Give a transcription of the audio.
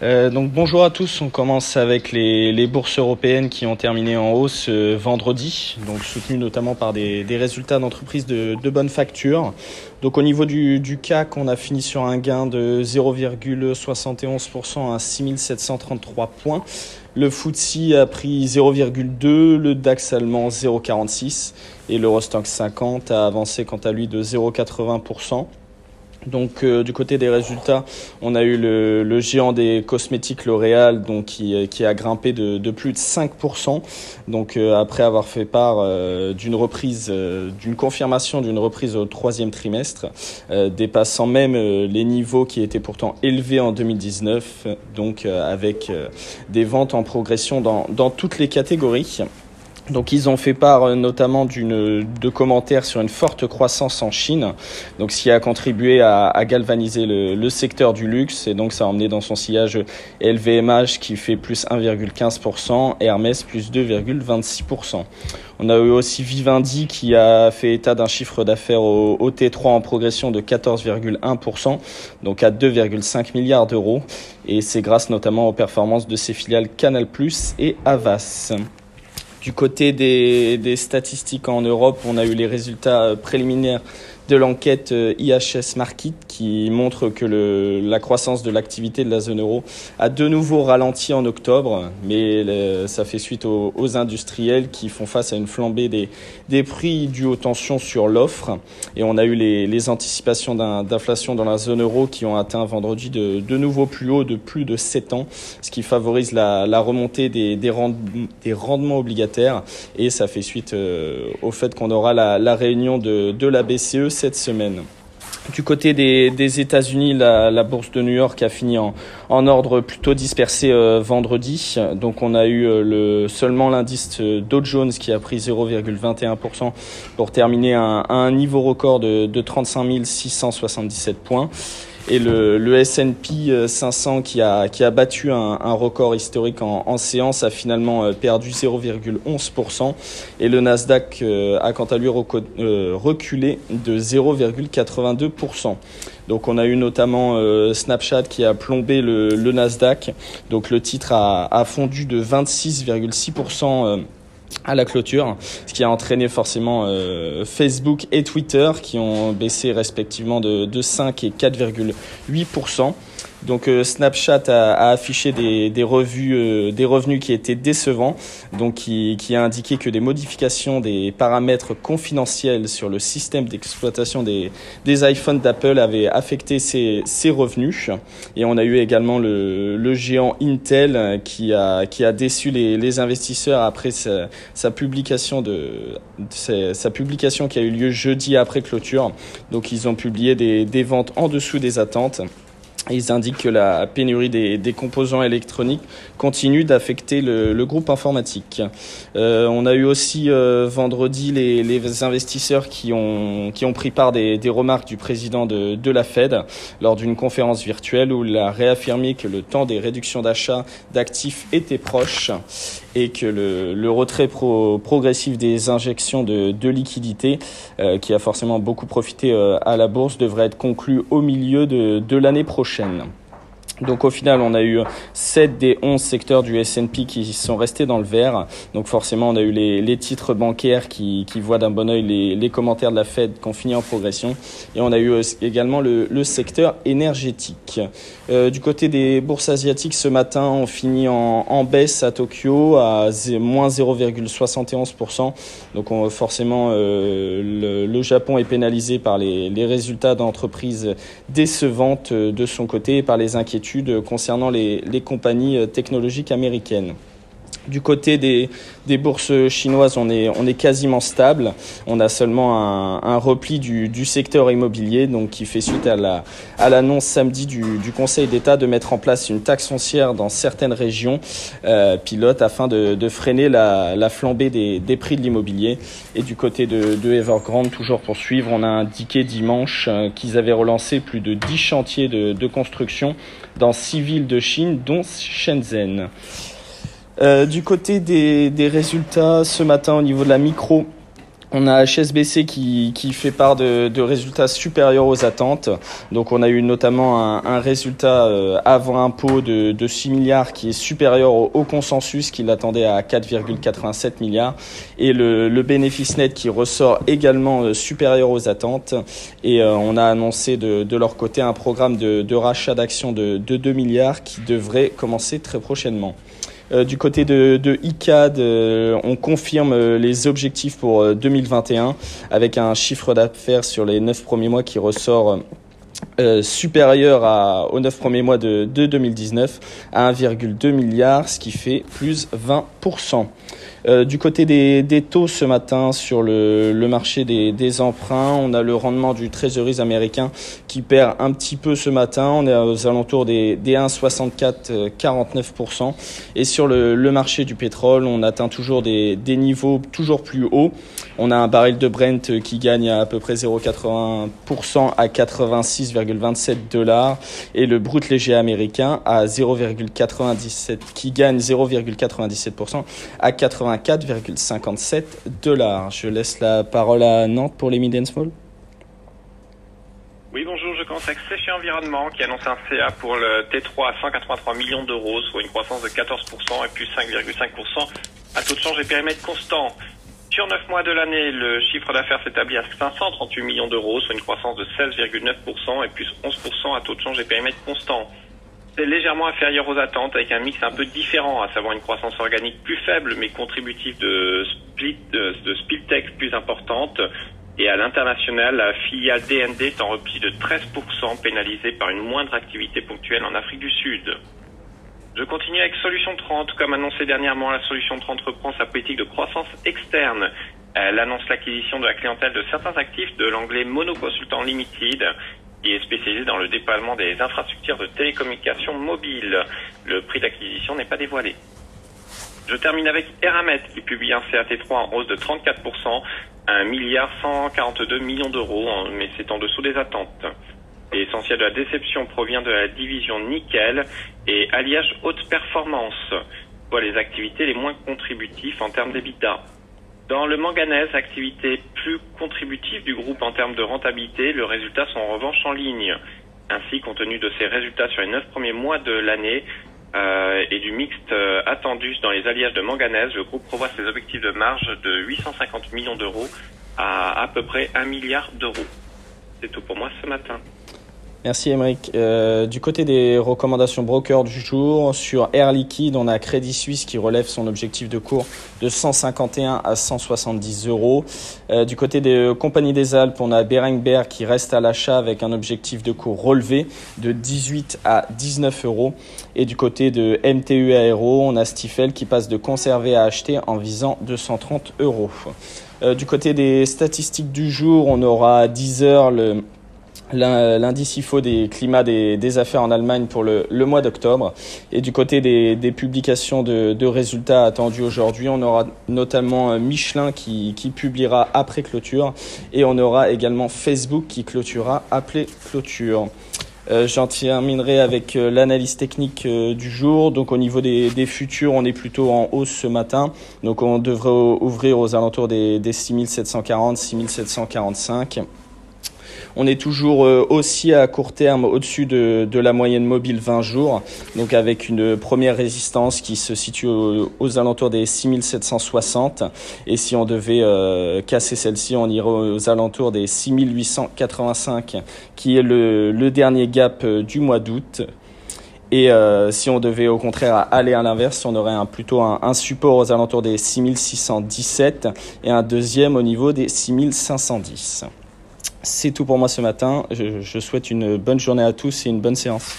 Euh, donc bonjour à tous, on commence avec les, bourses européennes qui ont terminé en hausse euh, vendredi, donc soutenues notamment par des, résultats d'entreprises de, bonne facture. Donc au niveau du, du, CAC, on a fini sur un gain de 0,71% à 6733 points. Le FTSE a pris 0,2, le DAX allemand 0,46 et l'Eurostock 50 a avancé quant à lui de 0,80%. Donc euh, du côté des résultats, on a eu le, géant des cosmétiques L'Oréal donc qui, euh, a grimpé de, plus de 5%. Donc euh, après avoir fait part d'une reprise, d'une confirmation d'une reprise au troisième trimestre, dépassant même les niveaux qui étaient pourtant élevés en 2019, donc avec des ventes en progression dans toutes les catégories. Donc ils ont fait part euh, notamment de commentaires sur une forte croissance en Chine, donc ce qui a contribué à, galvaniser le, secteur du luxe et donc ça a emmené dans son sillage LVMH qui fait plus 1,15% et Hermès plus 2,26%. On a eu aussi Vivendi qui a fait état d'un chiffre d'affaires au, au, T3 en progression de 14,1%, donc à 2,5 milliards d'euros et c'est grâce notamment aux performances de ses filiales Canal+ et Havas. Du côté des, statistiques en Europe, on a eu les résultats préliminaires de l'enquête IHS Market qui montre que la croissance de l'activité de la zone euro a de nouveau ralenti en octobre, mais ça fait suite aux, industriels qui font face à une flambée des, prix dus aux tensions sur l'offre. Et on a eu les, anticipations d'inflation dans la zone euro qui ont atteint vendredi de, nouveau plus haut de plus de 7 ans, ce qui favorise la, remontée des, des, rend, des, rendements obligataires. Et ça fait suite euh, au fait qu'on aura la, réunion de la BCE cette semaine. Du côté des, États-Unis, la, bourse de New York a fini en, ordre plutôt dispersé euh, vendredi. Donc on a eu euh, le, seulement l'indice Dow Jones qui a pris 0,21% pour terminer à un, niveau record de 35 677 points et le, le S&P 500 qui a, qui a battu un, un record historique en, en, séance a finalement euh, perdu 0,11% et le Nasdaq euh, a quant à lui euh, reculé de 0,82%. Donc on a eu notamment euh, Snapchat qui a plombé le, le, Nasdaq. Donc le titre a, a fondu de 26,6% à la clôture, ce qui a entraîné forcément euh, Facebook et Twitter qui ont baissé respectivement de, de 5 et 4,8%. Donc euh, Snapchat a, affiché des, des, euh, des revenus qui étaient décevants, donc qui, a indiqué que des modifications des paramètres confidentiels sur le système d'exploitation des, des iPhones d'Apple avaient affecté ces, revenus. Et on a eu également le, le géant Intel qui a, qui a déçu les, les investisseurs après sa, publication sa, publication qui a eu lieu jeudi après clôture. Donc ils ont publié des, des ventes en dessous des attentes. Ils indiquent que la pénurie des, des composants électroniques continue d'affecter le, groupe informatique. Euh, on a eu aussi euh, vendredi les, investisseurs qui ont, pris part des, remarques du président de, de la Fed lors d'une conférence virtuelle où il a réaffirmé que le temps des réductions d'achat d'actifs était proche et que le, retrait pro, progressif des injections de, liquidités, euh, qui a forcément beaucoup profité euh, à la bourse, devrait être conclu au milieu de l'année prochaine. Donc au final, on a eu 7 des 11 secteurs du S&P qui sont restés dans le vert. Donc forcément, on a eu les, titres bancaires qui, voient d'un bon oeil les, commentaires de la Fed qui ont fini en progression. Et on a eu également le, secteur énergétique. Euh, du côté des bourses asiatiques, ce matin, on finit en, baisse à Tokyo à moins 0,71%. Donc on, forcément, euh, le, Japon est pénalisé par les, les résultats d'entreprises décevantes de son côté et par les inquiétudes concernant les, les compagnies technologiques américaines. Du côté des, bourses chinoises, on est, quasiment stable. On a seulement un, repli du, secteur immobilier, donc qui fait suite à la à l'annonce samedi du, Conseil d'État de mettre en place une taxe foncière dans certaines régions euh, pilotes afin de, freiner la, la, flambée des, prix de l'immobilier. Et du côté de, de, Evergrande, toujours pour suivre, on a indiqué dimanche euh, qu'ils avaient relancé plus de 10 chantiers de, de construction dans six villes de Chine, dont Shenzhen. Euh, du côté des, résultats, ce matin au niveau de la micro, On a HSBC qui, qui fait part de, résultats supérieurs aux attentes. Donc on a eu notamment un, résultat euh, avant impôt de, de, 6 milliards qui est supérieur au, consensus qu'il attendait à 4,87 milliards. Et le, bénéfice net qui ressort également euh, supérieur aux attentes. Et on a annoncé de, leur côté un programme de, rachat d'actions de 2 milliards qui devrait commencer très prochainement. Euh, du côté de, de ICAD, euh, on confirme euh, les objectifs pour 2021 avec un chiffre d'affaires sur les 9 premiers mois qui ressort supérieur à, aux 9 premiers mois de, de 2019 à 1,2 milliard, ce qui fait plus 20%. Euh, du côté des, des, taux ce matin sur le, le marché des, des, emprunts, on a le rendement du Treasuries américain qui perd un petit peu ce matin. On est aux alentours des, des 1,64-49%. Et sur le, le, marché du pétrole, on atteint toujours des, niveaux toujours plus hauts. On a un baril de Brent qui gagne à, à peu près 0,80% à 86,27 dollars et le brut léger américain à 0,97 qui gagne 0,97% à 80 84,57 dollars. Je laisse la parole à Nantes pour les mid small. Oui, bonjour, je avec Séché Environnement qui annonce un CA pour le T3 à 183 millions d'euros, soit une croissance de 14% et plus 5,5% à taux de change et périmètre constant. Sur 9 mois de l'année, le chiffre d'affaires s'établit à 538 millions d'euros, soit une croissance de 16,9% et plus 11% à taux de change et périmètre constant c'est légèrement inférieur aux attentes avec un mix un peu différent, à savoir une croissance organique plus faible mais contributive de split de, de plus importante. Et à l'international, la filiale DND est en repli de 13%, pénalisée par une moindre activité ponctuelle en Afrique du Sud. Je continue avec Solution 30. Comme annoncé dernièrement, la Solution 30 reprend sa politique de croissance externe. Elle annonce l'acquisition de la clientèle de certains actifs de l'anglais Monoconsultant Limited qui est spécialisé dans le déploiement des infrastructures de télécommunications mobiles. Le prix d'acquisition n'est pas dévoilé. Je termine avec Eramet qui publie un CAT3 en hausse de 34%, 1 milliard 142 millions d'euros, mais c'est en dessous des attentes. L'essentiel de la déception provient de la division nickel et alliage haute performance, soit les activités les moins contributives en termes d'EBITDA. Dans le manganèse, activité plus contributive du groupe en termes de rentabilité, le résultat sont en revanche en ligne. Ainsi, compte tenu de ces résultats sur les neuf premiers mois de l'année euh, et du mixte euh, attendu dans les alliages de manganèse, le groupe prévoit ses objectifs de marge de 850 millions d'euros à à peu près 1 milliard d'euros. C'est tout pour moi ce matin. Merci Émeric. Euh, du côté des recommandations broker du jour, sur Air Liquide, on a Crédit Suisse qui relève son objectif de cours de 151 à 170 euros. Euh, du côté des compagnies des Alpes, on a Berenberg qui reste à l'achat avec un objectif de cours relevé de 18 à 19 euros. Et du côté de MTU Aero, on a Stifel qui passe de conserver à acheter en visant 230 euros. Euh, du côté des statistiques du jour, on aura 10 heures le l'indice IFO des climats des, des, affaires en Allemagne pour le, le mois d'octobre. Et du côté des, des publications de, de, résultats attendus aujourd'hui, on aura notamment euh, Michelin qui, qui, publiera après clôture et on aura également Facebook qui clôturera après clôture. Euh, J'en terminerai avec euh, l'analyse technique du jour. Donc au niveau des, des, futurs, on est plutôt en hausse ce matin. Donc on devrait ouvrir aux alentours des, des 6740, 6745. On est toujours euh, aussi à court terme au-dessus de, la moyenne mobile 20 jours, donc avec une première résistance qui se situe aux, alentours des 6760. Et si on devait euh, casser celle-ci, on irait aux alentours des 6885, qui est le, dernier gap euh, du mois d'août. Et si on devait au contraire aller à l'inverse, on aurait plutôt un, un, support aux alentours des 6617 et un deuxième au niveau des 6510. C'est tout pour moi ce matin. Je, souhaite une bonne journée à tous et une bonne séance.